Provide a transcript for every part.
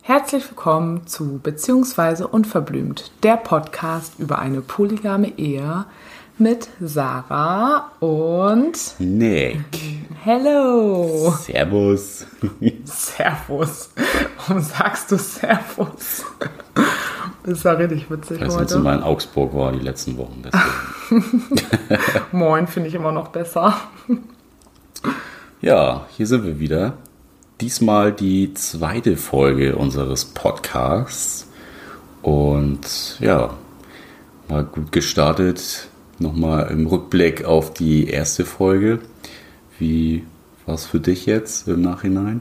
Herzlich willkommen zu Beziehungsweise Unverblümt, der Podcast über eine polygame Ehe mit Sarah und Nick. Hello. Servus. Servus. Warum sagst du Servus? Das ja richtig witzig jetzt heute. mal in Augsburg war die letzten Wochen. Moin finde ich immer noch besser. ja, hier sind wir wieder. Diesmal die zweite Folge unseres Podcasts. Und ja, mal gut gestartet. Nochmal im Rückblick auf die erste Folge. Wie war es für dich jetzt im Nachhinein?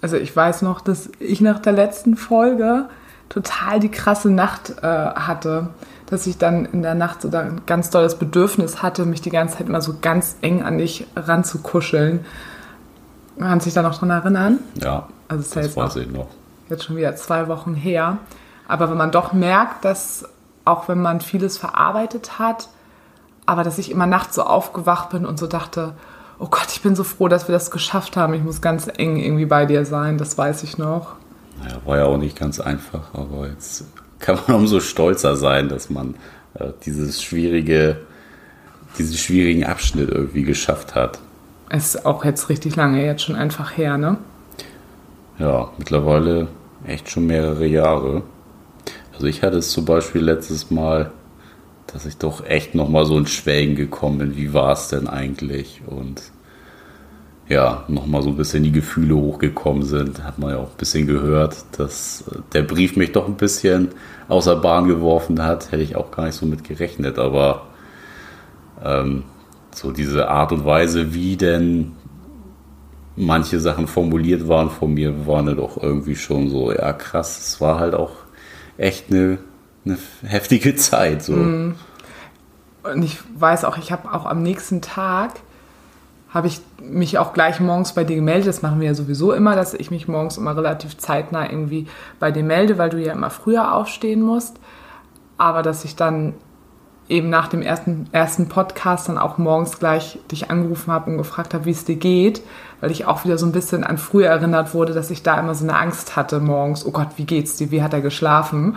Also ich weiß noch, dass ich nach der letzten Folge total die krasse Nacht äh, hatte, dass ich dann in der Nacht so ein ganz dolles Bedürfnis hatte, mich die ganze Zeit mal so ganz eng an dich ranzukuscheln. Kannst du dich da noch dran erinnern? Ja, Also es ist ja das jetzt weiß ich noch. jetzt schon wieder zwei Wochen her. Aber wenn man doch merkt, dass auch wenn man vieles verarbeitet hat, aber dass ich immer nachts so aufgewacht bin und so dachte, oh Gott, ich bin so froh, dass wir das geschafft haben. Ich muss ganz eng irgendwie bei dir sein, das weiß ich noch. Naja, war ja auch nicht ganz einfach, aber jetzt kann man umso stolzer sein, dass man äh, dieses schwierige, diesen schwierigen Abschnitt irgendwie geschafft hat. Es ist auch jetzt richtig lange jetzt schon einfach her, ne? Ja, mittlerweile echt schon mehrere Jahre. Also ich hatte es zum Beispiel letztes Mal, dass ich doch echt nochmal so in Schwelgen gekommen bin. Wie war es denn eigentlich? Und ja, nochmal so ein bisschen die Gefühle hochgekommen sind. Hat man ja auch ein bisschen gehört, dass äh, der Brief mich doch ein bisschen außer Bahn geworfen hat. Hätte ich auch gar nicht so mit gerechnet. Aber ähm, so diese Art und Weise, wie denn manche Sachen formuliert waren von mir, waren dann doch irgendwie schon so, ja krass, es war halt auch echt eine, eine heftige Zeit. So. Und ich weiß auch, ich habe auch am nächsten Tag, habe ich mich auch gleich morgens bei dir gemeldet. Das machen wir ja sowieso immer, dass ich mich morgens immer relativ zeitnah irgendwie bei dir melde, weil du ja immer früher aufstehen musst. Aber dass ich dann eben nach dem ersten, ersten Podcast dann auch morgens gleich dich angerufen habe und gefragt habe, wie es dir geht, weil ich auch wieder so ein bisschen an früher erinnert wurde, dass ich da immer so eine Angst hatte morgens. Oh Gott, wie geht's dir? Wie hat er geschlafen?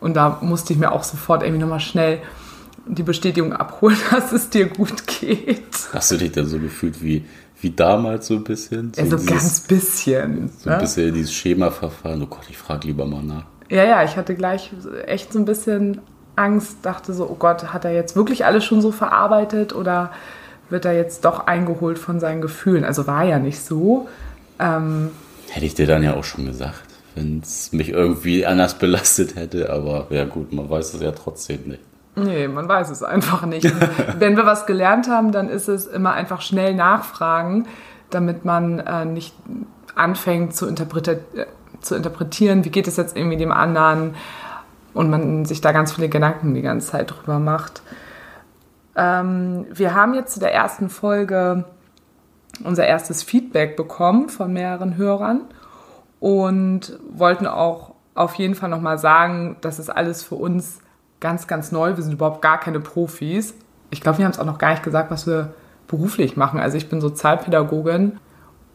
Und da musste ich mir auch sofort irgendwie nochmal schnell die Bestätigung abholen, dass es dir gut geht. Hast du dich dann so gefühlt wie, wie damals so ein bisschen? So, Also dieses- ganz bisschen. so ein ne? bisschen dieses Schema verfahren. Oh Gott, ich frage lieber mal nach. Ja, ja, ich hatte gleich echt so ein bisschen Angst, dachte so, oh Gott, hat er jetzt wirklich alles schon so verarbeitet oder wird er jetzt doch eingeholt von seinen Gefühlen? Also war ja nicht so. Ähm, Hätte ich dir dann ja auch schon gesagt, wenn es mich irgendwie anders belastet hätte. Aber ja gut, man weiß es ja trotzdem nicht. Nee, man weiß es einfach nicht. Wenn wir was gelernt haben, dann ist es immer einfach schnell nachfragen, damit man äh, nicht anfängt zu, interpreti äh, zu interpretieren, wie geht es jetzt irgendwie dem anderen und man sich da ganz viele Gedanken die ganze Zeit drüber macht. Ähm, wir haben jetzt zu der ersten Folge unser erstes Feedback bekommen von mehreren Hörern und wollten auch auf jeden Fall nochmal sagen, das ist alles für uns ganz, ganz neu. Wir sind überhaupt gar keine Profis. Ich glaube, wir haben es auch noch gar nicht gesagt, was wir beruflich machen. Also ich bin Sozialpädagogin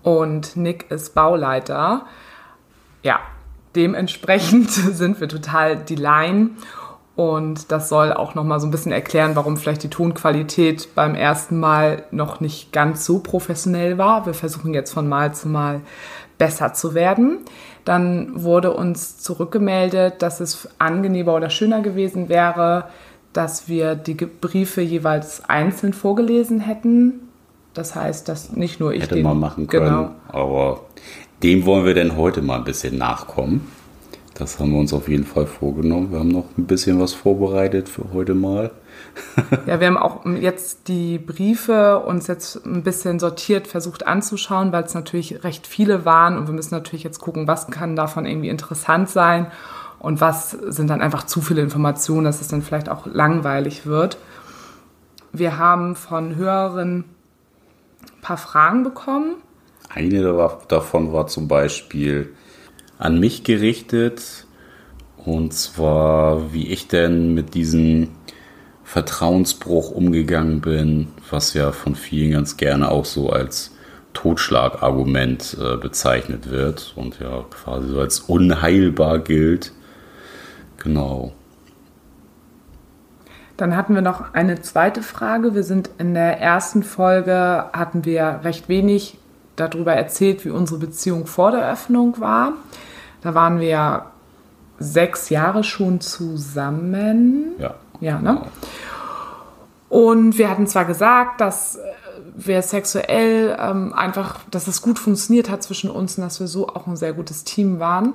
und Nick ist Bauleiter. Ja, dementsprechend sind wir total die Laien. Und das soll auch nochmal so ein bisschen erklären, warum vielleicht die Tonqualität beim ersten Mal noch nicht ganz so professionell war. Wir versuchen jetzt von Mal zu Mal besser zu werden. Dann wurde uns zurückgemeldet, dass es angenehmer oder schöner gewesen wäre, dass wir die Briefe jeweils einzeln vorgelesen hätten. Das heißt, dass nicht nur ich Hätte den man machen können. Genau. Aber dem wollen wir denn heute mal ein bisschen nachkommen. Das haben wir uns auf jeden Fall vorgenommen. Wir haben noch ein bisschen was vorbereitet für heute mal. Ja, wir haben auch jetzt die Briefe uns jetzt ein bisschen sortiert versucht anzuschauen, weil es natürlich recht viele waren und wir müssen natürlich jetzt gucken, was kann davon irgendwie interessant sein und was sind dann einfach zu viele Informationen, dass es dann vielleicht auch langweilig wird. Wir haben von Hörern ein paar Fragen bekommen. Eine da- davon war zum Beispiel an mich gerichtet. Und zwar, wie ich denn mit diesen Vertrauensbruch umgegangen bin, was ja von vielen ganz gerne auch so als Totschlagargument äh, bezeichnet wird und ja quasi so als unheilbar gilt. Genau. Dann hatten wir noch eine zweite Frage. Wir sind in der ersten Folge, hatten wir recht wenig darüber erzählt, wie unsere Beziehung vor der Öffnung war. Da waren wir sechs Jahre schon zusammen. Ja. Ja, ne? Und wir hatten zwar gesagt, dass wir sexuell ähm, einfach, dass es gut funktioniert hat zwischen uns und dass wir so auch ein sehr gutes Team waren.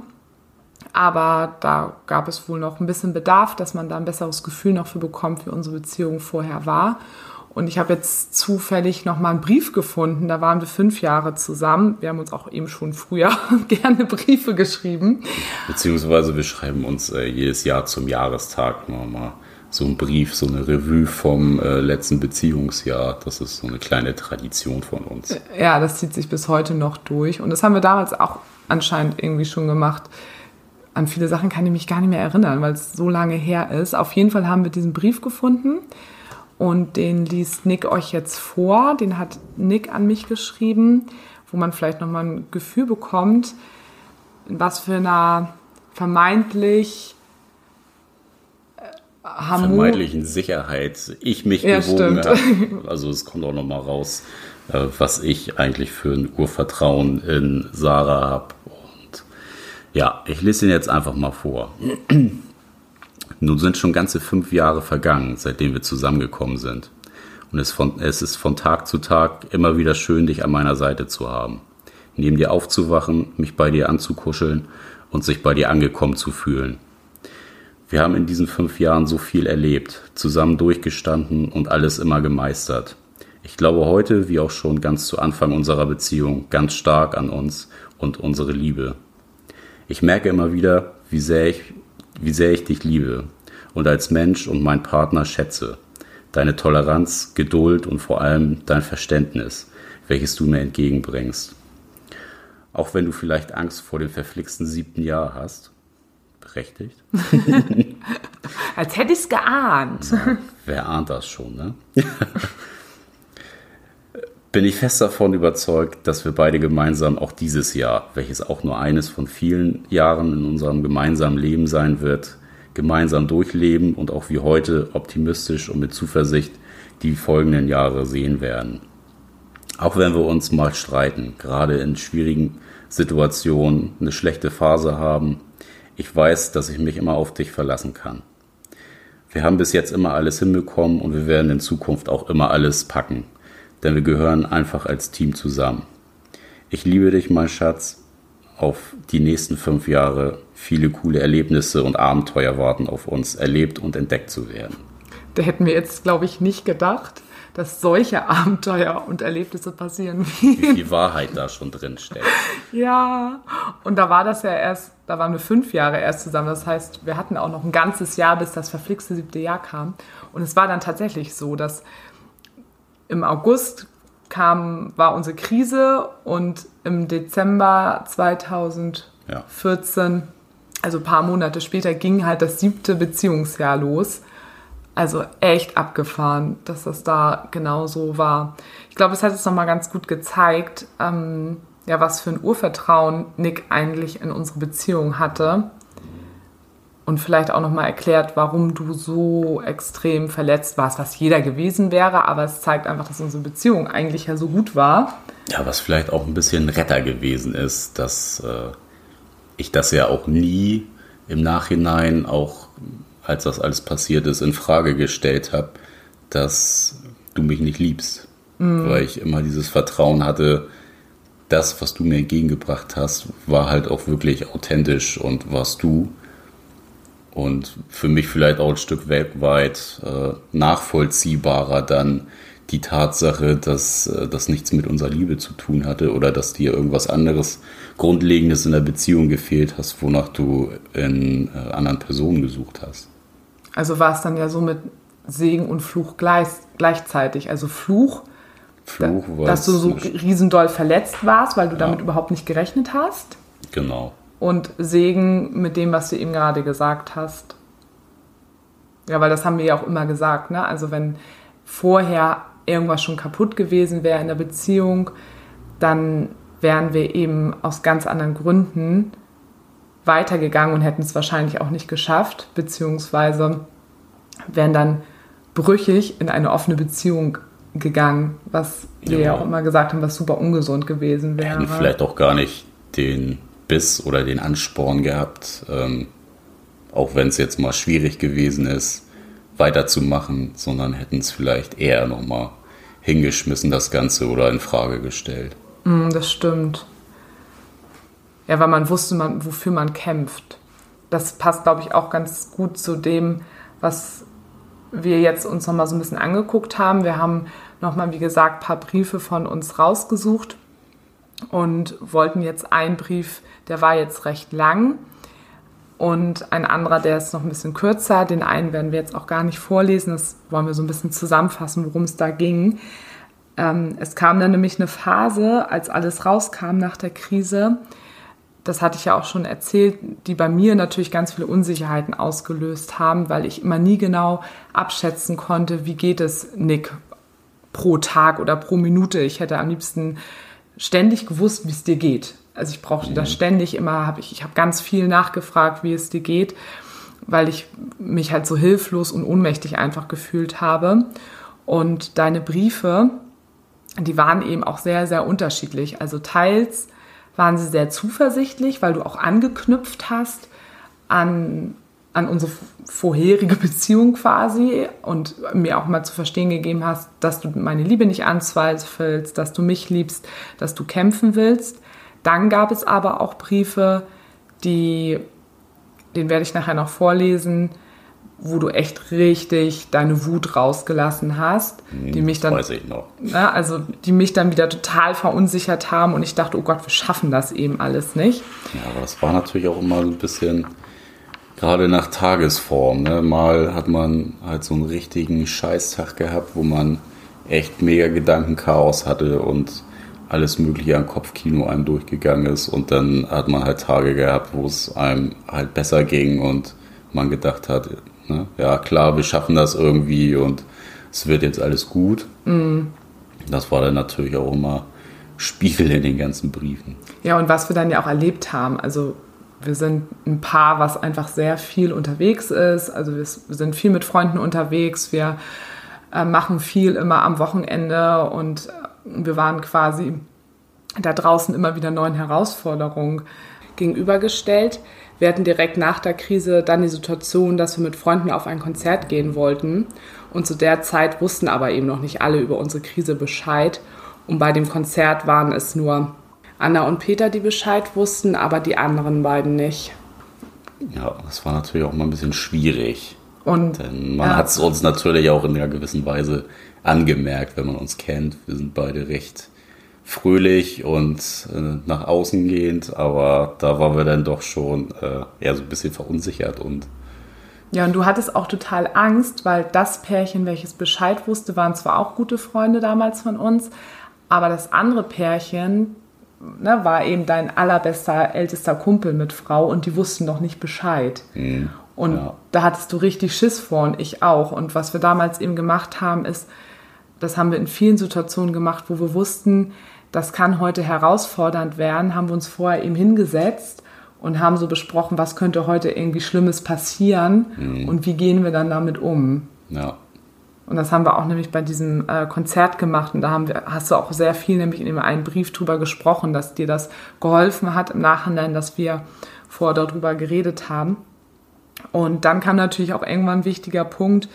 Aber da gab es wohl noch ein bisschen Bedarf, dass man da ein besseres Gefühl noch für bekommt, wie unsere Beziehung vorher war. Und ich habe jetzt zufällig noch mal einen Brief gefunden. Da waren wir fünf Jahre zusammen. Wir haben uns auch eben schon früher gerne Briefe geschrieben. Beziehungsweise wir schreiben uns äh, jedes Jahr zum Jahrestag nochmal so einen Brief, so eine Revue vom äh, letzten Beziehungsjahr. Das ist so eine kleine Tradition von uns. Ja, das zieht sich bis heute noch durch. Und das haben wir damals auch anscheinend irgendwie schon gemacht. An viele Sachen kann ich mich gar nicht mehr erinnern, weil es so lange her ist. Auf jeden Fall haben wir diesen Brief gefunden und den liest Nick euch jetzt vor. Den hat Nick an mich geschrieben, wo man vielleicht nochmal ein Gefühl bekommt, was für einer vermeintlich vermeintlichen Sicherheit ich mich ja, gewogen habe. Also es kommt auch nochmal raus, äh, was ich eigentlich für ein Urvertrauen in Sarah habe. Und ja, ich lese ihn jetzt einfach mal vor. Nun sind schon ganze fünf Jahre vergangen, seitdem wir zusammengekommen sind. Und es, von, es ist von Tag zu Tag immer wieder schön, dich an meiner Seite zu haben. Neben dir aufzuwachen, mich bei dir anzukuscheln und sich bei dir angekommen zu fühlen. Wir haben in diesen fünf Jahren so viel erlebt, zusammen durchgestanden und alles immer gemeistert. Ich glaube heute, wie auch schon ganz zu Anfang unserer Beziehung, ganz stark an uns und unsere Liebe. Ich merke immer wieder, wie sehr ich wie sehr ich dich liebe und als Mensch und mein Partner schätze. Deine Toleranz, Geduld und vor allem dein Verständnis, welches du mir entgegenbringst. Auch wenn du vielleicht Angst vor dem verflixten siebten Jahr hast. Berechtigt. als hätte ich es geahnt. Na, wer ahnt das schon, ne? bin ich fest davon überzeugt, dass wir beide gemeinsam auch dieses Jahr, welches auch nur eines von vielen Jahren in unserem gemeinsamen Leben sein wird, gemeinsam durchleben und auch wie heute optimistisch und mit Zuversicht die folgenden Jahre sehen werden. Auch wenn wir uns mal streiten, gerade in schwierigen Situationen eine schlechte Phase haben, ich weiß, dass ich mich immer auf dich verlassen kann. Wir haben bis jetzt immer alles hinbekommen und wir werden in Zukunft auch immer alles packen denn wir gehören einfach als Team zusammen. Ich liebe dich, mein Schatz. Auf die nächsten fünf Jahre viele coole Erlebnisse und Abenteuer warten auf uns, erlebt und entdeckt zu werden. Da hätten wir jetzt, glaube ich, nicht gedacht, dass solche Abenteuer und Erlebnisse passieren. Wie viel Wahrheit da schon drin steckt. ja, und da war das ja erst, da waren wir fünf Jahre erst zusammen. Das heißt, wir hatten auch noch ein ganzes Jahr, bis das verflixte siebte Jahr kam. Und es war dann tatsächlich so, dass im August kam, war unsere Krise und im Dezember 2014, ja. also ein paar Monate später, ging halt das siebte Beziehungsjahr los. Also echt abgefahren, dass das da genau so war. Ich glaube, es hat es nochmal ganz gut gezeigt, ähm, ja, was für ein Urvertrauen Nick eigentlich in unsere Beziehung hatte und vielleicht auch nochmal erklärt, warum du so extrem verletzt warst, was jeder gewesen wäre, aber es zeigt einfach, dass unsere Beziehung eigentlich ja so gut war. Ja, was vielleicht auch ein bisschen Retter gewesen ist, dass äh, ich das ja auch nie im Nachhinein, auch als das alles passiert ist, in Frage gestellt habe, dass du mich nicht liebst. Mhm. Weil ich immer dieses Vertrauen hatte, das, was du mir entgegengebracht hast, war halt auch wirklich authentisch und warst du. Und für mich vielleicht auch ein Stück weltweit äh, nachvollziehbarer dann die Tatsache, dass äh, das nichts mit unserer Liebe zu tun hatte oder dass dir irgendwas anderes Grundlegendes in der Beziehung gefehlt hast, wonach du in äh, anderen Personen gesucht hast. Also war es dann ja so mit Segen und Fluch gleich, gleichzeitig. Also Fluch, Fluch da, dass du so riesendoll verletzt warst, weil du ja. damit überhaupt nicht gerechnet hast. Genau und Segen mit dem, was du eben gerade gesagt hast. Ja, weil das haben wir ja auch immer gesagt. Ne? Also wenn vorher irgendwas schon kaputt gewesen wäre in der Beziehung, dann wären wir eben aus ganz anderen Gründen weitergegangen und hätten es wahrscheinlich auch nicht geschafft, beziehungsweise wären dann brüchig in eine offene Beziehung gegangen, was wir ja, ja auch immer gesagt haben, was super ungesund gewesen wäre. Hätten vielleicht auch gar nicht den Biss oder den Ansporn gehabt, ähm, auch wenn es jetzt mal schwierig gewesen ist, weiterzumachen, sondern hätten es vielleicht eher nochmal hingeschmissen, das Ganze, oder in Frage gestellt. Mm, das stimmt. Ja, weil man wusste, man, wofür man kämpft. Das passt, glaube ich, auch ganz gut zu dem, was wir jetzt uns nochmal so ein bisschen angeguckt haben. Wir haben nochmal, wie gesagt, ein paar Briefe von uns rausgesucht und wollten jetzt einen Brief, der war jetzt recht lang und ein anderer, der ist noch ein bisschen kürzer. Den einen werden wir jetzt auch gar nicht vorlesen. Das wollen wir so ein bisschen zusammenfassen, worum es da ging. Ähm, es kam dann nämlich eine Phase, als alles rauskam nach der Krise, das hatte ich ja auch schon erzählt, die bei mir natürlich ganz viele Unsicherheiten ausgelöst haben, weil ich immer nie genau abschätzen konnte, wie geht es Nick pro Tag oder pro Minute. Ich hätte am liebsten ständig gewusst, wie es dir geht. Also ich brauchte mhm. das ständig immer, habe ich, ich habe ganz viel nachgefragt, wie es dir geht, weil ich mich halt so hilflos und ohnmächtig einfach gefühlt habe. Und deine Briefe, die waren eben auch sehr, sehr unterschiedlich. Also teils waren sie sehr zuversichtlich, weil du auch angeknüpft hast an, an unsere vorherige Beziehung quasi und mir auch mal zu verstehen gegeben hast, dass du meine Liebe nicht anzweifelst, dass du mich liebst, dass du kämpfen willst. Dann gab es aber auch Briefe, die, den werde ich nachher noch vorlesen, wo du echt richtig deine Wut rausgelassen hast, hm, die mich dann, weiß ich noch. Na, also die mich dann wieder total verunsichert haben und ich dachte, oh Gott, wir schaffen das eben alles nicht. Ja, aber das war natürlich auch immer ein bisschen gerade nach Tagesform. Ne? Mal hat man halt so einen richtigen Scheißtag gehabt, wo man echt mega Gedankenchaos hatte und alles Mögliche an Kopfkino einem durchgegangen ist und dann hat man halt Tage gehabt, wo es einem halt besser ging und man gedacht hat, Ne? Ja, klar, wir schaffen das irgendwie und es wird jetzt alles gut. Mhm. Das war dann natürlich auch immer Spiegel in den ganzen Briefen. Ja, und was wir dann ja auch erlebt haben, also wir sind ein Paar, was einfach sehr viel unterwegs ist. Also wir sind viel mit Freunden unterwegs. Wir äh, machen viel immer am Wochenende und wir waren quasi da draußen immer wieder neuen Herausforderungen gegenübergestellt. Wir hatten direkt nach der Krise dann die Situation, dass wir mit Freunden auf ein Konzert gehen wollten. Und zu der Zeit wussten aber eben noch nicht alle über unsere Krise Bescheid. Und bei dem Konzert waren es nur Anna und Peter, die Bescheid wussten, aber die anderen beiden nicht. Ja, das war natürlich auch mal ein bisschen schwierig. Und, Denn man ja. hat es uns natürlich auch in einer gewissen Weise angemerkt, wenn man uns kennt. Wir sind beide recht fröhlich und äh, nach außen gehend, aber da waren wir dann doch schon äh, eher so ein bisschen verunsichert und ja, und du hattest auch total Angst, weil das Pärchen, welches Bescheid wusste, waren zwar auch gute Freunde damals von uns, aber das andere Pärchen ne, war eben dein allerbester, ältester Kumpel mit Frau und die wussten noch nicht Bescheid. Mhm, und ja. da hattest du richtig Schiss vor und ich auch. Und was wir damals eben gemacht haben, ist, das haben wir in vielen Situationen gemacht, wo wir wussten, das kann heute herausfordernd werden, haben wir uns vorher eben hingesetzt und haben so besprochen, was könnte heute irgendwie Schlimmes passieren mhm. und wie gehen wir dann damit um. Ja. Und das haben wir auch nämlich bei diesem äh, Konzert gemacht und da haben wir, hast du auch sehr viel nämlich in dem einen Brief drüber gesprochen, dass dir das geholfen hat im Nachhinein, dass wir vorher darüber geredet haben. Und dann kam natürlich auch irgendwann ein wichtiger Punkt,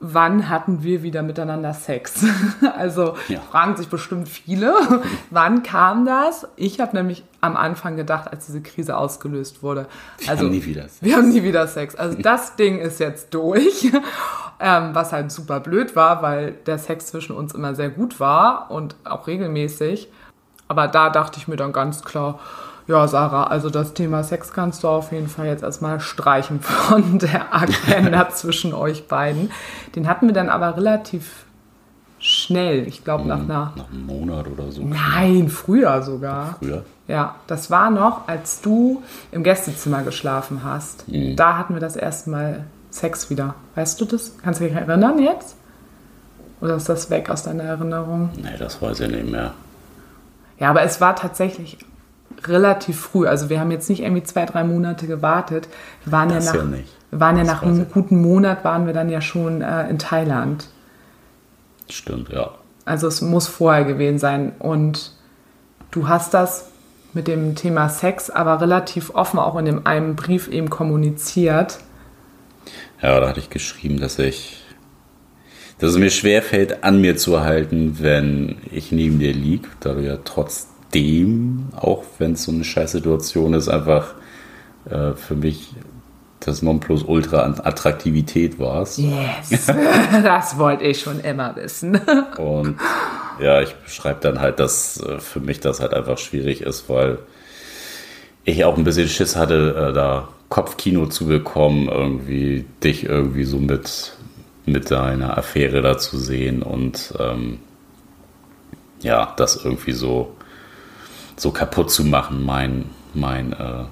wann hatten wir wieder miteinander Sex? Also ja. fragen sich bestimmt viele, wann kam das? Ich habe nämlich am Anfang gedacht, als diese Krise ausgelöst wurde. Wir also, haben nie wieder Sex. Wir haben nie wieder Sex. Also das Ding ist jetzt durch, ähm, was halt super blöd war, weil der Sex zwischen uns immer sehr gut war und auch regelmäßig. Aber da dachte ich mir dann ganz klar, ja, Sarah, also das Thema Sex kannst du auf jeden Fall jetzt erstmal streichen von der Agenda zwischen euch beiden. Den hatten wir dann aber relativ schnell. Ich glaube, nach einer. Nach einem Monat oder so. Nein, früher sogar. Früher? Ja, das war noch, als du im Gästezimmer geschlafen hast. Mhm. Da hatten wir das erste Mal Sex wieder? Weißt du das? Kannst du dich erinnern jetzt? Oder ist das weg aus deiner Erinnerung? Nee, das weiß ich nicht mehr. Ja, aber es war tatsächlich relativ früh. Also wir haben jetzt nicht irgendwie zwei, drei Monate gewartet. Wir waren Das ja ja nach, nicht. wir waren ja nach einem guten Monat waren wir dann ja schon äh, in Thailand. Stimmt, ja. Also es muss vorher gewesen sein. Und du hast das mit dem Thema Sex aber relativ offen auch in dem einen Brief eben kommuniziert. Ja, da hatte ich geschrieben, dass ich, dass es mir schwerfällt, an mir zu halten, wenn ich neben dir lieg, da du ja trotzdem, auch wenn es so eine Scheißsituation ist, einfach äh, für mich das Nonplusultra an Attraktivität warst. Yes, das wollte ich schon immer wissen. Und ja, ich beschreibe dann halt, dass äh, für mich das halt einfach schwierig ist, weil ich auch ein bisschen Schiss hatte, äh, da Kopfkino zu bekommen, irgendwie dich irgendwie so mit, mit deiner Affäre da zu sehen und ähm, ja, das irgendwie so, so kaputt zu machen, mein, mein, äh,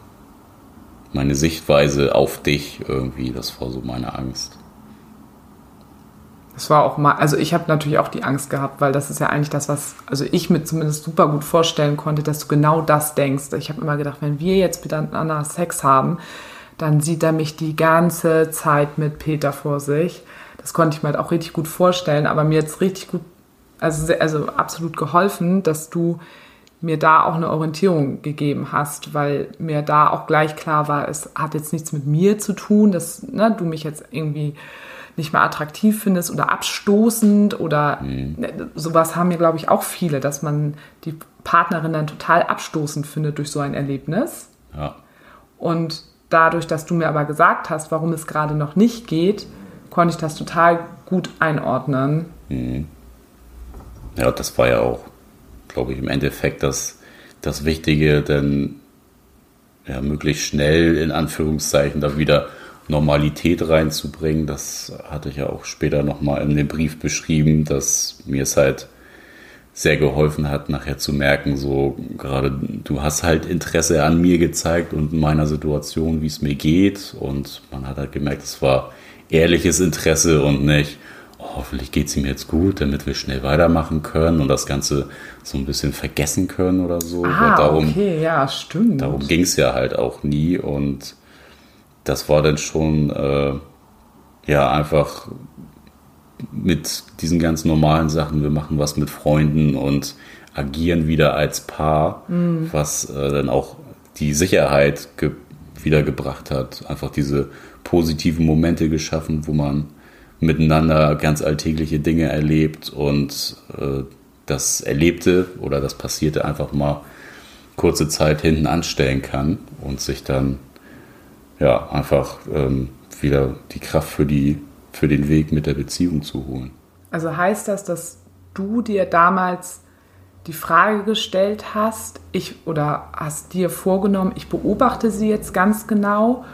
meine Sichtweise auf dich irgendwie, das war so meine Angst. Das war auch mal, also ich habe natürlich auch die Angst gehabt, weil das ist ja eigentlich das, was, also ich mir zumindest super gut vorstellen konnte, dass du genau das denkst. Ich habe immer gedacht, wenn wir jetzt miteinander Sex haben, dann sieht er mich die ganze Zeit mit Peter vor sich. Das konnte ich mir halt auch richtig gut vorstellen, aber mir jetzt richtig gut, also, also absolut geholfen, dass du mir da auch eine Orientierung gegeben hast, weil mir da auch gleich klar war, es hat jetzt nichts mit mir zu tun, dass ne, du mich jetzt irgendwie nicht mehr attraktiv findest oder abstoßend oder ne, sowas haben ja, glaube ich, auch viele, dass man die Partnerin dann total abstoßend findet durch so ein Erlebnis. Ja. Und dadurch, dass du mir aber gesagt hast, warum es gerade noch nicht geht, konnte ich das total gut einordnen. Ja, das war ja auch, glaube ich, im Endeffekt das, das Wichtige, denn ja, möglichst schnell in Anführungszeichen da wieder Normalität reinzubringen. Das hatte ich ja auch später nochmal in dem Brief beschrieben, dass mir es halt sehr geholfen hat, nachher zu merken, so gerade du hast halt Interesse an mir gezeigt und meiner Situation, wie es mir geht. Und man hat halt gemerkt, es war ehrliches Interesse und nicht, hoffentlich geht es ihm jetzt gut, damit wir schnell weitermachen können und das Ganze so ein bisschen vergessen können oder so. Ah, darum, okay, ja, stimmt. Darum ging es ja halt auch nie und das war dann schon äh, ja einfach mit diesen ganz normalen Sachen, wir machen was mit Freunden und agieren wieder als Paar, was äh, dann auch die Sicherheit ge wiedergebracht hat, einfach diese positiven Momente geschaffen, wo man miteinander ganz alltägliche Dinge erlebt und äh, das Erlebte oder das Passierte einfach mal kurze Zeit hinten anstellen kann und sich dann ja einfach ähm, wieder die Kraft für die für den Weg mit der Beziehung zu holen. Also heißt das, dass du dir damals die Frage gestellt hast, ich oder hast dir vorgenommen, ich beobachte sie jetzt ganz genau,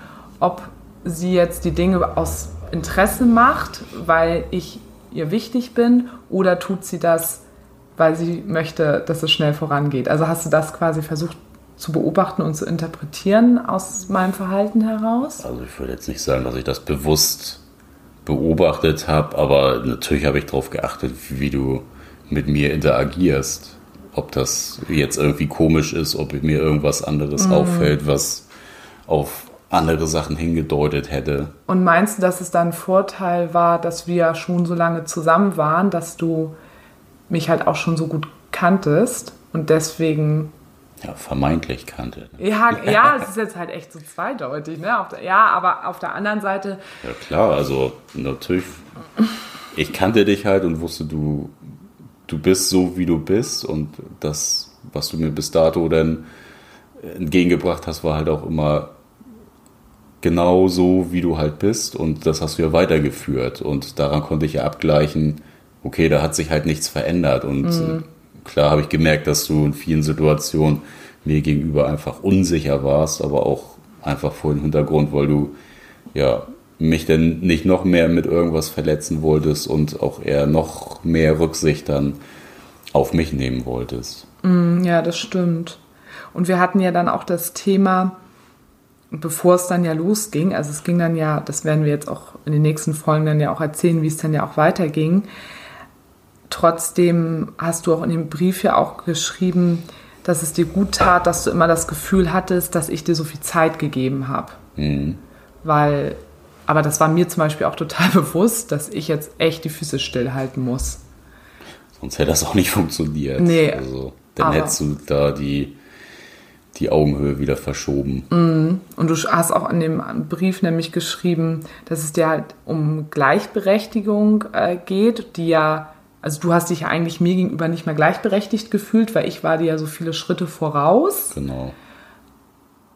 ob sie jetzt die Dinge aus Interesse macht, weil ich ihr wichtig bin, oder tut sie das, weil sie möchte, dass es schnell vorangeht? Also hast du das quasi versucht zu beobachten und zu interpretieren aus meinem Verhalten heraus? Also ich würde jetzt nicht sagen, dass ich das bewusst beobachtet habe, aber natürlich habe ich darauf geachtet, wie du mit mir interagierst. Ob das jetzt irgendwie komisch ist, ob mir irgendwas anderes auffällt, was auf andere Sachen hingedeutet hätte. Und meinst du, dass es dann ein Vorteil war, dass wir schon so lange zusammen waren, dass du mich halt auch schon so gut kanntest und deswegen. Ja, vermeintlich kannte. Ja, ja, es ist jetzt halt echt so zweideutig, ne? Der, ja, aber auf der anderen Seite, Ja klar, also natürlich, ich kannte dich halt und wusste, du, du bist so, wie du bist und das, was du mir bis dato dann entgegengebracht hast, war halt auch immer genau so, wie du halt bist und das hast du ja weitergeführt und daran konnte ich ja abgleichen, okay, da hat sich halt nichts verändert und äh, klar habe ich gemerkt, dass du in vielen Situationen mir gegenüber einfach unsicher warst, aber auch einfach vor dem Hintergrund, weil du ja mich denn nicht noch mehr mit irgendwas verletzen wolltest und auch eher noch mehr Rücksicht dann auf mich nehmen wolltest. ja, das stimmt. Und wir hatten ja dann auch das Thema, bevor es dann ja losging, also es ging dann ja, das werden wir jetzt auch in den nächsten Folgen dann ja auch erzählen, wie es dann ja auch weiterging. Trotzdem hast du auch in dem Brief ja auch geschrieben, dass es dir gut tat, dass du immer das Gefühl hattest, dass ich dir so viel Zeit gegeben habe. Mhm. Weil, aber das war mir zum Beispiel auch total bewusst, dass ich jetzt echt die Füße stillhalten muss. Sonst hätte das auch nicht funktioniert. Nee. Also, dann hättest du da die, die Augenhöhe wieder verschoben. Mhm. Und du hast auch in dem Brief nämlich geschrieben, dass es dir halt um Gleichberechtigung äh, geht, die ja also du hast dich ja eigentlich mir gegenüber nicht mehr gleichberechtigt gefühlt, weil ich war dir ja so viele Schritte voraus. Genau.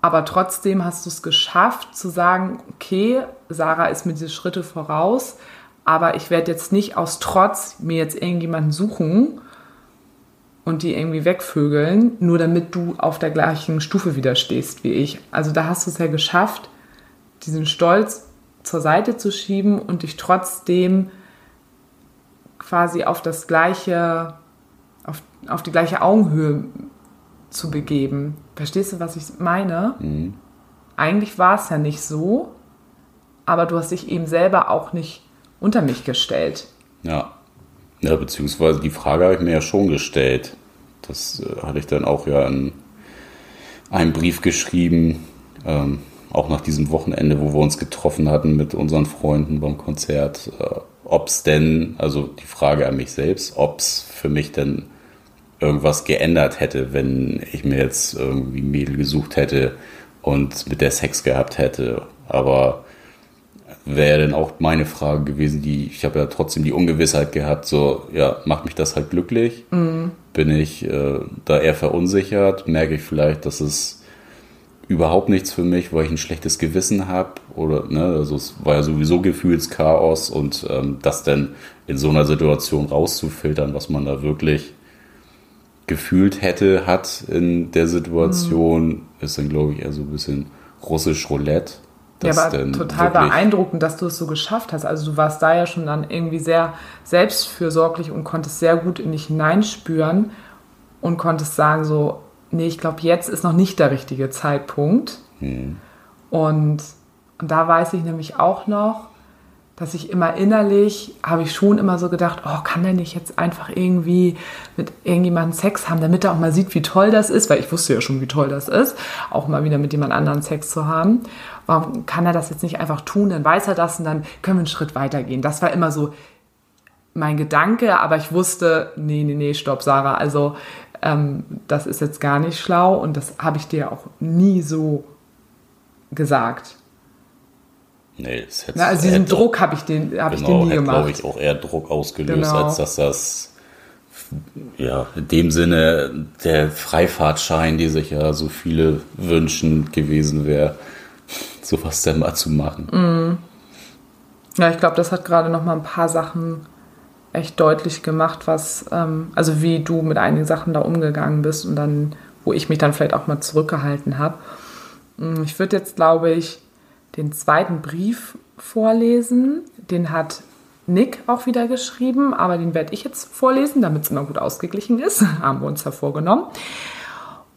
Aber trotzdem hast du es geschafft zu sagen, okay, Sarah ist mir diese Schritte voraus, aber ich werde jetzt nicht aus Trotz mir jetzt irgendjemanden suchen und die irgendwie wegvögeln, nur damit du auf der gleichen Stufe wieder stehst wie ich. Also da hast du es ja geschafft, diesen Stolz zur Seite zu schieben und dich trotzdem quasi auf das gleiche, auf, auf die gleiche Augenhöhe zu begeben. Verstehst du, was ich meine? Mhm. Eigentlich war es ja nicht so, aber du hast dich eben selber auch nicht unter mich gestellt. Ja. Ja, beziehungsweise die Frage habe ich mir ja schon gestellt. Das äh, hatte ich dann auch ja in einem Brief geschrieben, ähm, auch nach diesem Wochenende, wo wir uns getroffen hatten mit unseren Freunden beim Konzert. Äh, ob es denn, also die Frage an mich selbst, ob es für mich denn irgendwas geändert hätte, wenn ich mir jetzt irgendwie ein Mädel gesucht hätte und mit der Sex gehabt hätte. Aber wäre dann auch meine Frage gewesen, die ich habe ja trotzdem die Ungewissheit gehabt, so ja, macht mich das halt glücklich? Mhm. Bin ich äh, da eher verunsichert? Merke ich vielleicht, dass es überhaupt nichts für mich, weil ich ein schlechtes Gewissen habe oder ne, also es war ja sowieso Gefühlschaos und ähm, das dann in so einer Situation rauszufiltern, was man da wirklich gefühlt hätte, hat in der Situation, mhm. ist dann glaube ich eher so ein bisschen russisch Roulette. Ja, aber total beeindruckend, dass du es so geschafft hast. Also du warst da ja schon dann irgendwie sehr selbstfürsorglich und konntest sehr gut in dich hineinspüren und konntest sagen so, nee, ich glaube, jetzt ist noch nicht der richtige Zeitpunkt. Mhm. Und, und da weiß ich nämlich auch noch, dass ich immer innerlich, habe ich schon immer so gedacht, oh, kann der nicht jetzt einfach irgendwie mit irgendjemandem Sex haben, damit er auch mal sieht, wie toll das ist, weil ich wusste ja schon, wie toll das ist, auch mal wieder mit jemand anderem Sex zu haben. Warum kann er das jetzt nicht einfach tun, dann weiß er das und dann können wir einen Schritt weitergehen. Das war immer so mein Gedanke, aber ich wusste, nee, nee, nee, stopp, Sarah, also ähm, das ist jetzt gar nicht schlau und das habe ich dir auch nie so gesagt. Nee, das hätte Also diesen Druck habe ich, den, hab genau, ich dir nie gemacht. glaube ich, auch eher Druck ausgelöst, genau. als dass das ja, in dem Sinne der Freifahrtschein, die sich ja so viele wünschen, gewesen wäre, sowas dann mal zu machen. Mm. Ja, ich glaube, das hat gerade noch mal ein paar Sachen echt deutlich gemacht, was, ähm, also wie du mit einigen Sachen da umgegangen bist und dann, wo ich mich dann vielleicht auch mal zurückgehalten habe. Mm, ich würde jetzt, glaube ich, den zweiten Brief vorlesen. Den hat Nick auch wieder geschrieben, aber den werde ich jetzt vorlesen, damit es immer gut ausgeglichen ist. Haben wir uns hervorgenommen.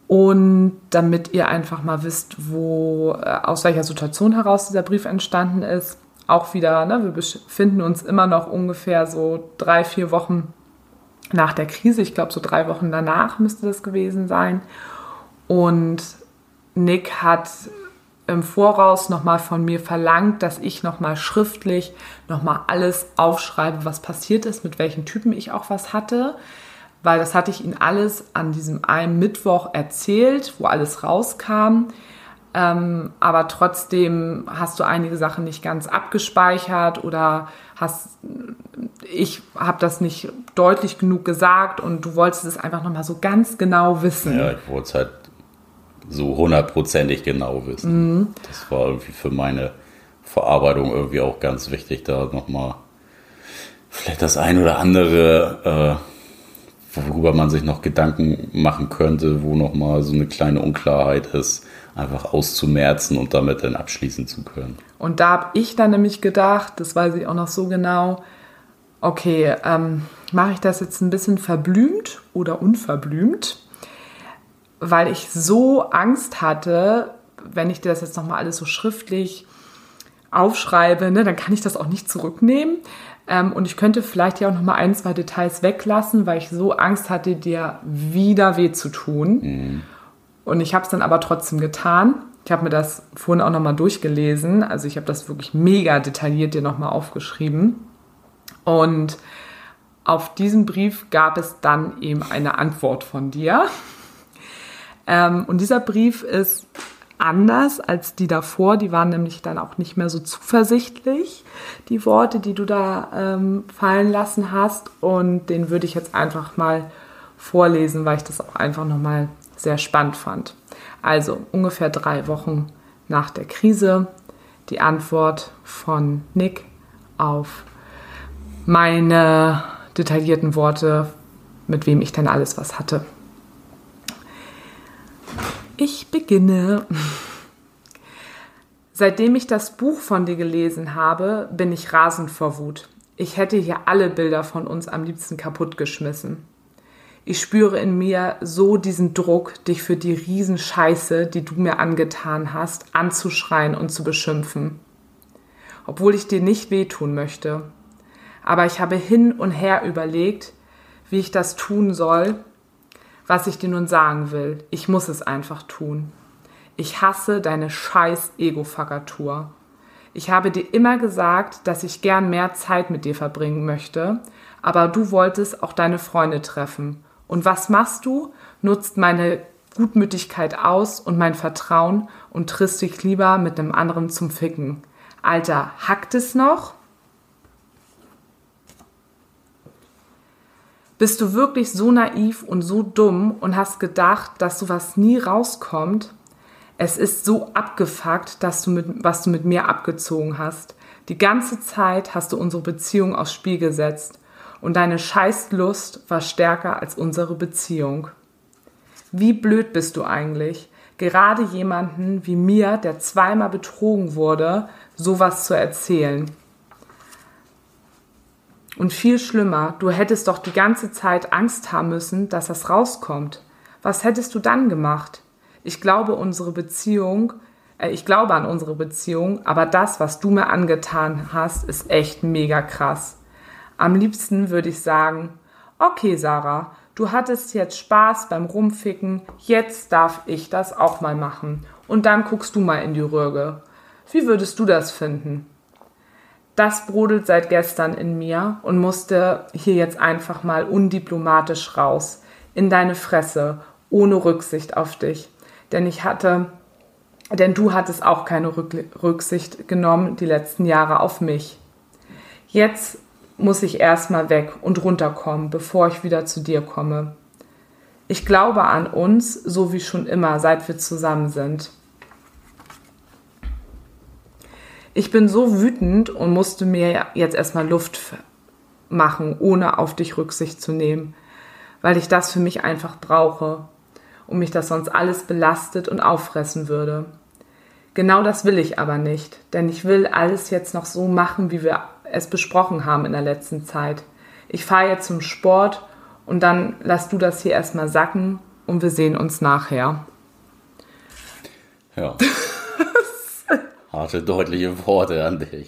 Und damit ihr einfach mal wisst, wo, äh, aus welcher Situation heraus dieser Brief entstanden ist, auch wieder, ne, wir befinden uns immer noch ungefähr so drei, vier Wochen nach der Krise. Ich glaube, so drei Wochen danach müsste das gewesen sein. Und Nick hat im Voraus nochmal von mir verlangt, dass ich nochmal schriftlich nochmal alles aufschreibe, was passiert ist, mit welchen Typen ich auch was hatte. Weil das hatte ich ihm alles an diesem einen Mittwoch erzählt, wo alles rauskam. Ähm, aber trotzdem hast du einige Sachen nicht ganz abgespeichert oder hast ich habe das nicht deutlich genug gesagt und du wolltest es einfach nochmal so ganz genau wissen. Ja, ich wollte es halt so hundertprozentig genau wissen. Mhm. Das war irgendwie für meine Verarbeitung irgendwie auch ganz wichtig, da nochmal vielleicht das ein oder andere, äh, worüber man sich noch Gedanken machen könnte, wo nochmal so eine kleine Unklarheit ist einfach auszumerzen und damit dann abschließen zu können. Und da habe ich dann nämlich gedacht, das weiß ich auch noch so genau, okay, ähm, mache ich das jetzt ein bisschen verblümt oder unverblümt? Weil ich so Angst hatte, wenn ich dir das jetzt nochmal alles so schriftlich aufschreibe, ne, dann kann ich das auch nicht zurücknehmen. Ähm, und ich könnte vielleicht ja auch nochmal ein, zwei Details weglassen, weil ich so Angst hatte, dir wieder weh zu tun. Mhm. Und ich habe es dann aber trotzdem getan. Ich habe mir das vorhin auch nochmal durchgelesen. Also ich habe das wirklich mega detailliert dir nochmal aufgeschrieben. Und auf diesen Brief gab es dann eben eine Antwort von dir. Ähm, und dieser Brief ist anders als die davor. Die waren nämlich dann auch nicht mehr so zuversichtlich, die Worte, die du da ähm, fallen lassen hast. Und den würde ich jetzt einfach mal vorlesen, weil ich das auch einfach nochmal sehr spannend fand. Also ungefähr drei Wochen nach der Krise die Antwort von Nick auf meine detaillierten Worte, mit wem ich denn alles was hatte. Ich beginne. Seitdem ich das Buch von dir gelesen habe, bin ich rasend vor Wut. Ich hätte hier alle Bilder von uns am liebsten kaputtgeschmissen. Ich spüre in mir so diesen Druck, dich für die Riesenscheiße, die du mir angetan hast, anzuschreien und zu beschimpfen. Obwohl ich dir nicht wehtun möchte. Aber ich habe hin und her überlegt, wie ich das tun soll, was ich dir nun sagen will. Ich muss es einfach tun. Ich hasse deine scheiß Ego-Fakatur. Ich habe dir immer gesagt, dass ich gern mehr Zeit mit dir verbringen möchte, aber du wolltest auch deine Freunde treffen und was machst du? Nutzt meine Gutmütigkeit aus und mein Vertrauen und triffst dich lieber mit einem anderen zum Ficken. Alter, hackt es noch? Bist du wirklich so naiv und so dumm und hast gedacht, dass sowas nie rauskommt? Es ist so abgefuckt, dass du mit, was du mit mir abgezogen hast. Die ganze Zeit hast du unsere Beziehung aufs Spiel gesetzt und deine Scheißlust war stärker als unsere Beziehung. Wie blöd bist du eigentlich, gerade jemanden wie mir, der zweimal betrogen wurde, sowas zu erzählen. Und viel schlimmer, du hättest doch die ganze Zeit Angst haben müssen, dass das rauskommt. Was hättest du dann gemacht? Ich glaube, unsere Beziehung, äh, ich glaube an unsere Beziehung, aber das, was du mir angetan hast, ist echt mega krass. Am liebsten würde ich sagen, okay Sarah, du hattest jetzt Spaß beim Rumficken, jetzt darf ich das auch mal machen. Und dann guckst du mal in die Röhre. Wie würdest du das finden? Das brodelt seit gestern in mir und musste hier jetzt einfach mal undiplomatisch raus. In deine Fresse, ohne Rücksicht auf dich. Denn ich hatte, denn du hattest auch keine Rücksicht genommen die letzten Jahre auf mich. Jetzt muss ich erstmal weg und runterkommen, bevor ich wieder zu dir komme. Ich glaube an uns, so wie schon immer, seit wir zusammen sind. Ich bin so wütend und musste mir jetzt erstmal Luft machen, ohne auf dich Rücksicht zu nehmen, weil ich das für mich einfach brauche und mich das sonst alles belastet und auffressen würde. Genau das will ich aber nicht, denn ich will alles jetzt noch so machen, wie wir es besprochen haben in der letzten Zeit. Ich fahre jetzt zum Sport und dann lass du das hier erstmal sacken und wir sehen uns nachher. Ja. Harte, deutliche Worte an dich.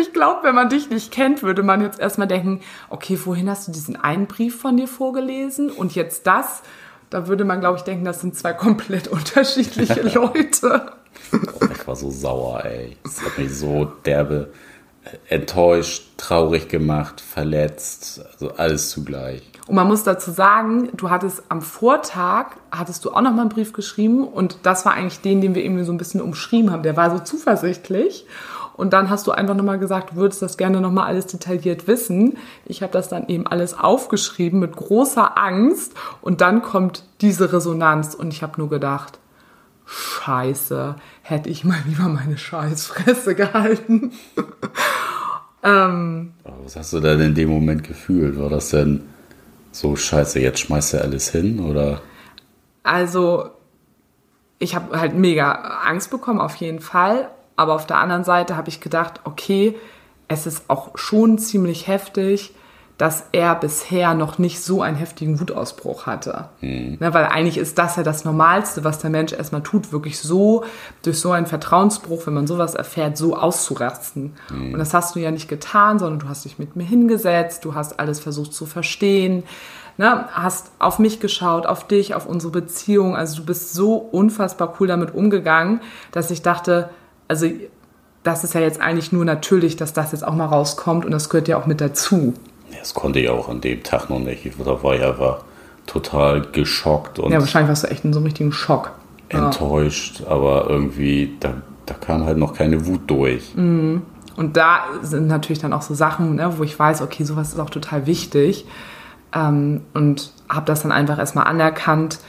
Ich glaube, wenn man dich nicht kennt, würde man jetzt erstmal denken, okay, wohin hast du diesen einen Brief von dir vorgelesen und jetzt das? Da würde man, glaube ich, denken, das sind zwei komplett unterschiedliche Leute. Ich war so sauer, ey. Das hat mich so derbe enttäuscht, traurig gemacht, verletzt, also alles zugleich. Und man muss dazu sagen, du hattest am Vortag, hattest du auch noch mal einen Brief geschrieben und das war eigentlich den, den wir irgendwie so ein bisschen umschrieben haben. Der war so zuversichtlich und dann hast du einfach nochmal gesagt, du würdest das gerne nochmal alles detailliert wissen. Ich habe das dann eben alles aufgeschrieben mit großer Angst und dann kommt diese Resonanz und ich habe nur gedacht, Scheiße, hätte ich mal lieber meine Scheißfresse gehalten. ähm, Was hast du denn in dem Moment gefühlt? War das denn so Scheiße, jetzt schmeißt er alles hin oder? Also, ich habe halt mega Angst bekommen, auf jeden Fall. Aber auf der anderen Seite habe ich gedacht, okay, es ist auch schon ziemlich heftig, dass er bisher noch nicht so einen heftigen Wutausbruch hatte. Mhm. Ne, weil eigentlich ist das ja das Normalste, was der Mensch erstmal tut, wirklich so durch so einen Vertrauensbruch, wenn man sowas erfährt, so auszurasten. Mhm. Und das hast du ja nicht getan, sondern du hast dich mit mir hingesetzt, du hast alles versucht zu verstehen, ne, hast auf mich geschaut, auf dich, auf unsere Beziehung. Also du bist so unfassbar cool damit umgegangen, dass ich dachte, also das ist ja jetzt eigentlich nur natürlich, dass das jetzt auch mal rauskommt und das gehört ja auch mit dazu. Das konnte ich auch an dem Tag noch nicht. Ich war ja war total geschockt. Und ja, wahrscheinlich warst du echt in so einem richtigen Schock. Enttäuscht, ja. aber irgendwie, da, da kam halt noch keine Wut durch. Mhm. Und da sind natürlich dann auch so Sachen, ne, wo ich weiß, okay, sowas ist auch total wichtig. Ähm, und habe das dann einfach erstmal anerkannt,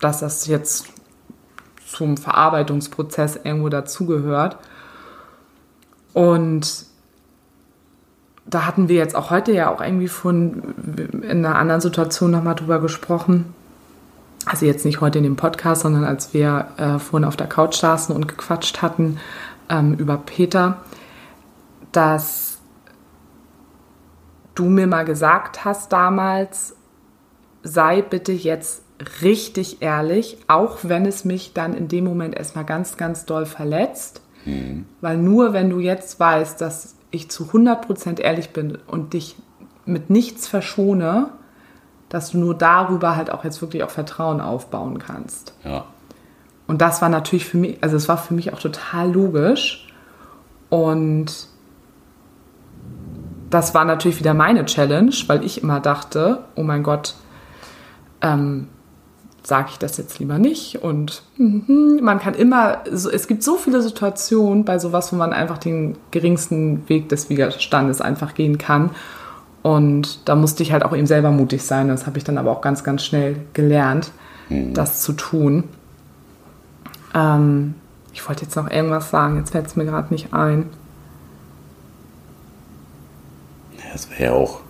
dass das jetzt zum Verarbeitungsprozess irgendwo dazugehört. Und da hatten wir jetzt auch heute ja auch irgendwie von in einer anderen Situation nochmal drüber gesprochen. Also jetzt nicht heute in dem Podcast, sondern als wir äh, vorhin auf der Couch saßen und gequatscht hatten ähm, über Peter, dass du mir mal gesagt hast damals, sei bitte jetzt richtig ehrlich, auch wenn es mich dann in dem Moment erstmal ganz, ganz doll verletzt. Mhm. Weil nur wenn du jetzt weißt, dass ich zu 100% ehrlich bin und dich mit nichts verschone, dass du nur darüber halt auch jetzt wirklich auch Vertrauen aufbauen kannst. Ja. Und das war natürlich für mich, also es war für mich auch total logisch. Und das war natürlich wieder meine Challenge, weil ich immer dachte, oh mein Gott, ähm, sage ich das jetzt lieber nicht. Und mm, man kann immer, so, es gibt so viele Situationen bei sowas, wo man einfach den geringsten Weg des Widerstandes einfach gehen kann. Und da musste ich halt auch eben selber mutig sein. Das habe ich dann aber auch ganz, ganz schnell gelernt, mhm. das zu tun. Ähm, ich wollte jetzt noch irgendwas sagen, jetzt fällt es mir gerade nicht ein. Ja, es wäre ja auch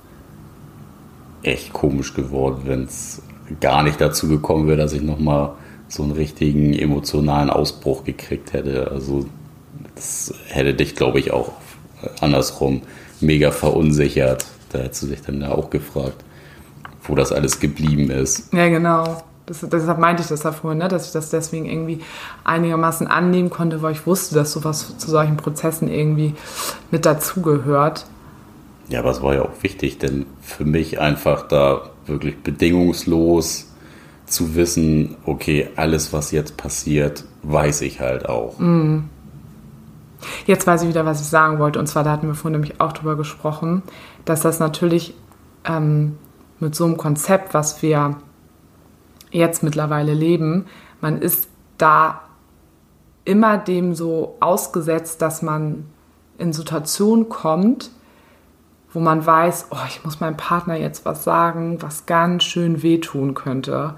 echt komisch geworden, wenn es gar nicht dazu gekommen wäre, dass ich nochmal so einen richtigen emotionalen Ausbruch gekriegt hätte. Also das hätte dich, glaube ich, auch andersrum mega verunsichert. Da hättest du dich dann ja auch gefragt, wo das alles geblieben ist. Ja, genau. Das, deshalb meinte ich das da vorhin, ne? dass ich das deswegen irgendwie einigermaßen annehmen konnte, weil ich wusste, dass sowas zu solchen Prozessen irgendwie mit dazugehört. Ja, aber es war ja auch wichtig, denn für mich einfach da wirklich bedingungslos zu wissen, okay, alles, was jetzt passiert, weiß ich halt auch. Mm. Jetzt weiß ich wieder, was ich sagen wollte. Und zwar, da hatten wir vorhin nämlich auch drüber gesprochen, dass das natürlich ähm, mit so einem Konzept, was wir jetzt mittlerweile leben, man ist da immer dem so ausgesetzt, dass man in Situationen kommt, wo man weiß, oh, ich muss meinem Partner jetzt was sagen, was ganz schön wehtun könnte.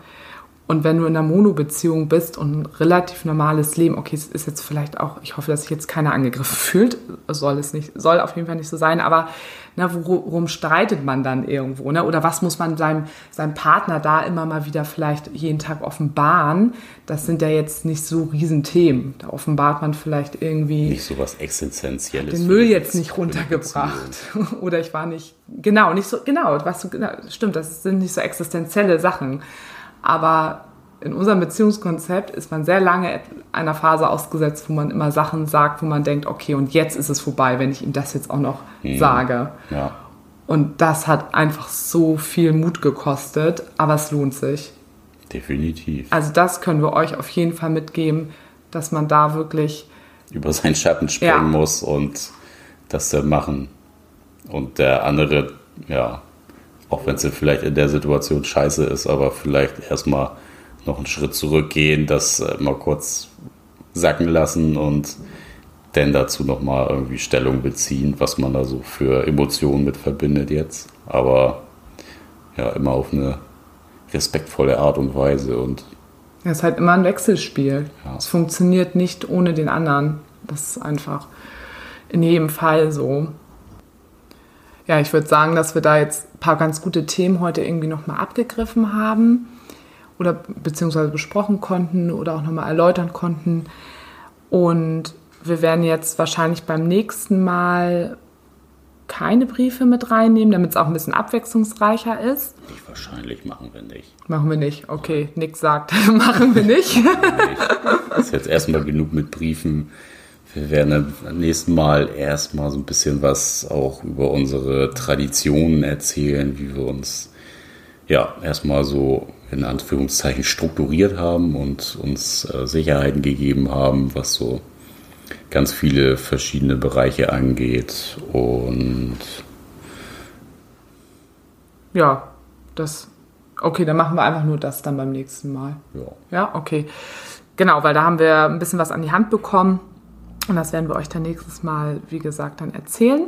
Und wenn du in einer Mono-Beziehung bist und ein relativ normales Leben, okay, es ist jetzt vielleicht auch, ich hoffe, dass sich jetzt keiner angegriffen fühlt, soll es nicht, soll auf jeden Fall nicht so sein, aber na, worum streitet man dann irgendwo, ne? Oder was muss man seinem, seinem Partner da immer mal wieder vielleicht jeden Tag offenbaren? Das sind ja jetzt nicht so Riesenthemen. Da offenbart man vielleicht irgendwie. Nicht so was Existenzielles. Den Müll jetzt nicht runtergebracht. Oder ich war nicht, genau, nicht so, genau, was genau, stimmt, das sind nicht so existenzielle Sachen. Aber in unserem Beziehungskonzept ist man sehr lange einer Phase ausgesetzt, wo man immer Sachen sagt, wo man denkt, okay, und jetzt ist es vorbei, wenn ich ihm das jetzt auch noch mhm. sage. Ja. Und das hat einfach so viel Mut gekostet, aber es lohnt sich. Definitiv. Also das können wir euch auf jeden Fall mitgeben, dass man da wirklich über seinen Schatten springen ja. muss und das dann machen. Und der andere, ja, auch wenn es vielleicht in der Situation scheiße ist, aber vielleicht erstmal noch einen Schritt zurückgehen, das äh, mal kurz sacken lassen und dann dazu nochmal irgendwie Stellung beziehen, was man da so für Emotionen mit verbindet jetzt. Aber ja, immer auf eine respektvolle Art und Weise und es ist halt immer ein Wechselspiel. Ja. Es funktioniert nicht ohne den anderen. Das ist einfach in jedem Fall so. Ja, ich würde sagen, dass wir da jetzt ein paar ganz gute Themen heute irgendwie nochmal abgegriffen haben oder beziehungsweise besprochen konnten oder auch nochmal erläutern konnten. Und wir werden jetzt wahrscheinlich beim nächsten Mal keine Briefe mit reinnehmen, damit es auch ein bisschen abwechslungsreicher ist. Ich wahrscheinlich machen wir nicht. Machen wir nicht. Okay, Nick sagt, machen wir nicht. Das ist jetzt erstmal genug mit Briefen. Wir werden beim nächsten Mal erstmal so ein bisschen was auch über unsere Traditionen erzählen, wie wir uns ja erstmal so in Anführungszeichen strukturiert haben und uns äh, Sicherheiten gegeben haben, was so ganz viele verschiedene Bereiche angeht. Und ja, das. Okay, dann machen wir einfach nur das dann beim nächsten Mal. ja, Ja, okay. Genau, weil da haben wir ein bisschen was an die Hand bekommen. Und das werden wir euch dann nächstes Mal, wie gesagt, dann erzählen.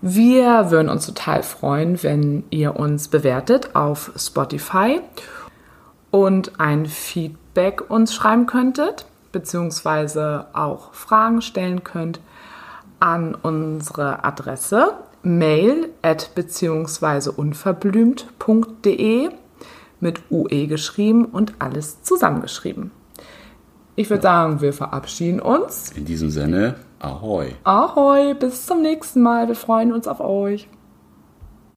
Wir würden uns total freuen, wenn ihr uns bewertet auf Spotify und ein Feedback uns schreiben könntet, beziehungsweise auch Fragen stellen könnt an unsere Adresse mail at beziehungsweise unverblümt.de mit UE geschrieben und alles zusammengeschrieben. Ich würde sagen, wir verabschieden uns. in diesem Sinne, ahoi. Ahoi, bis zum nächsten Mal. Wir freuen uns auf euch.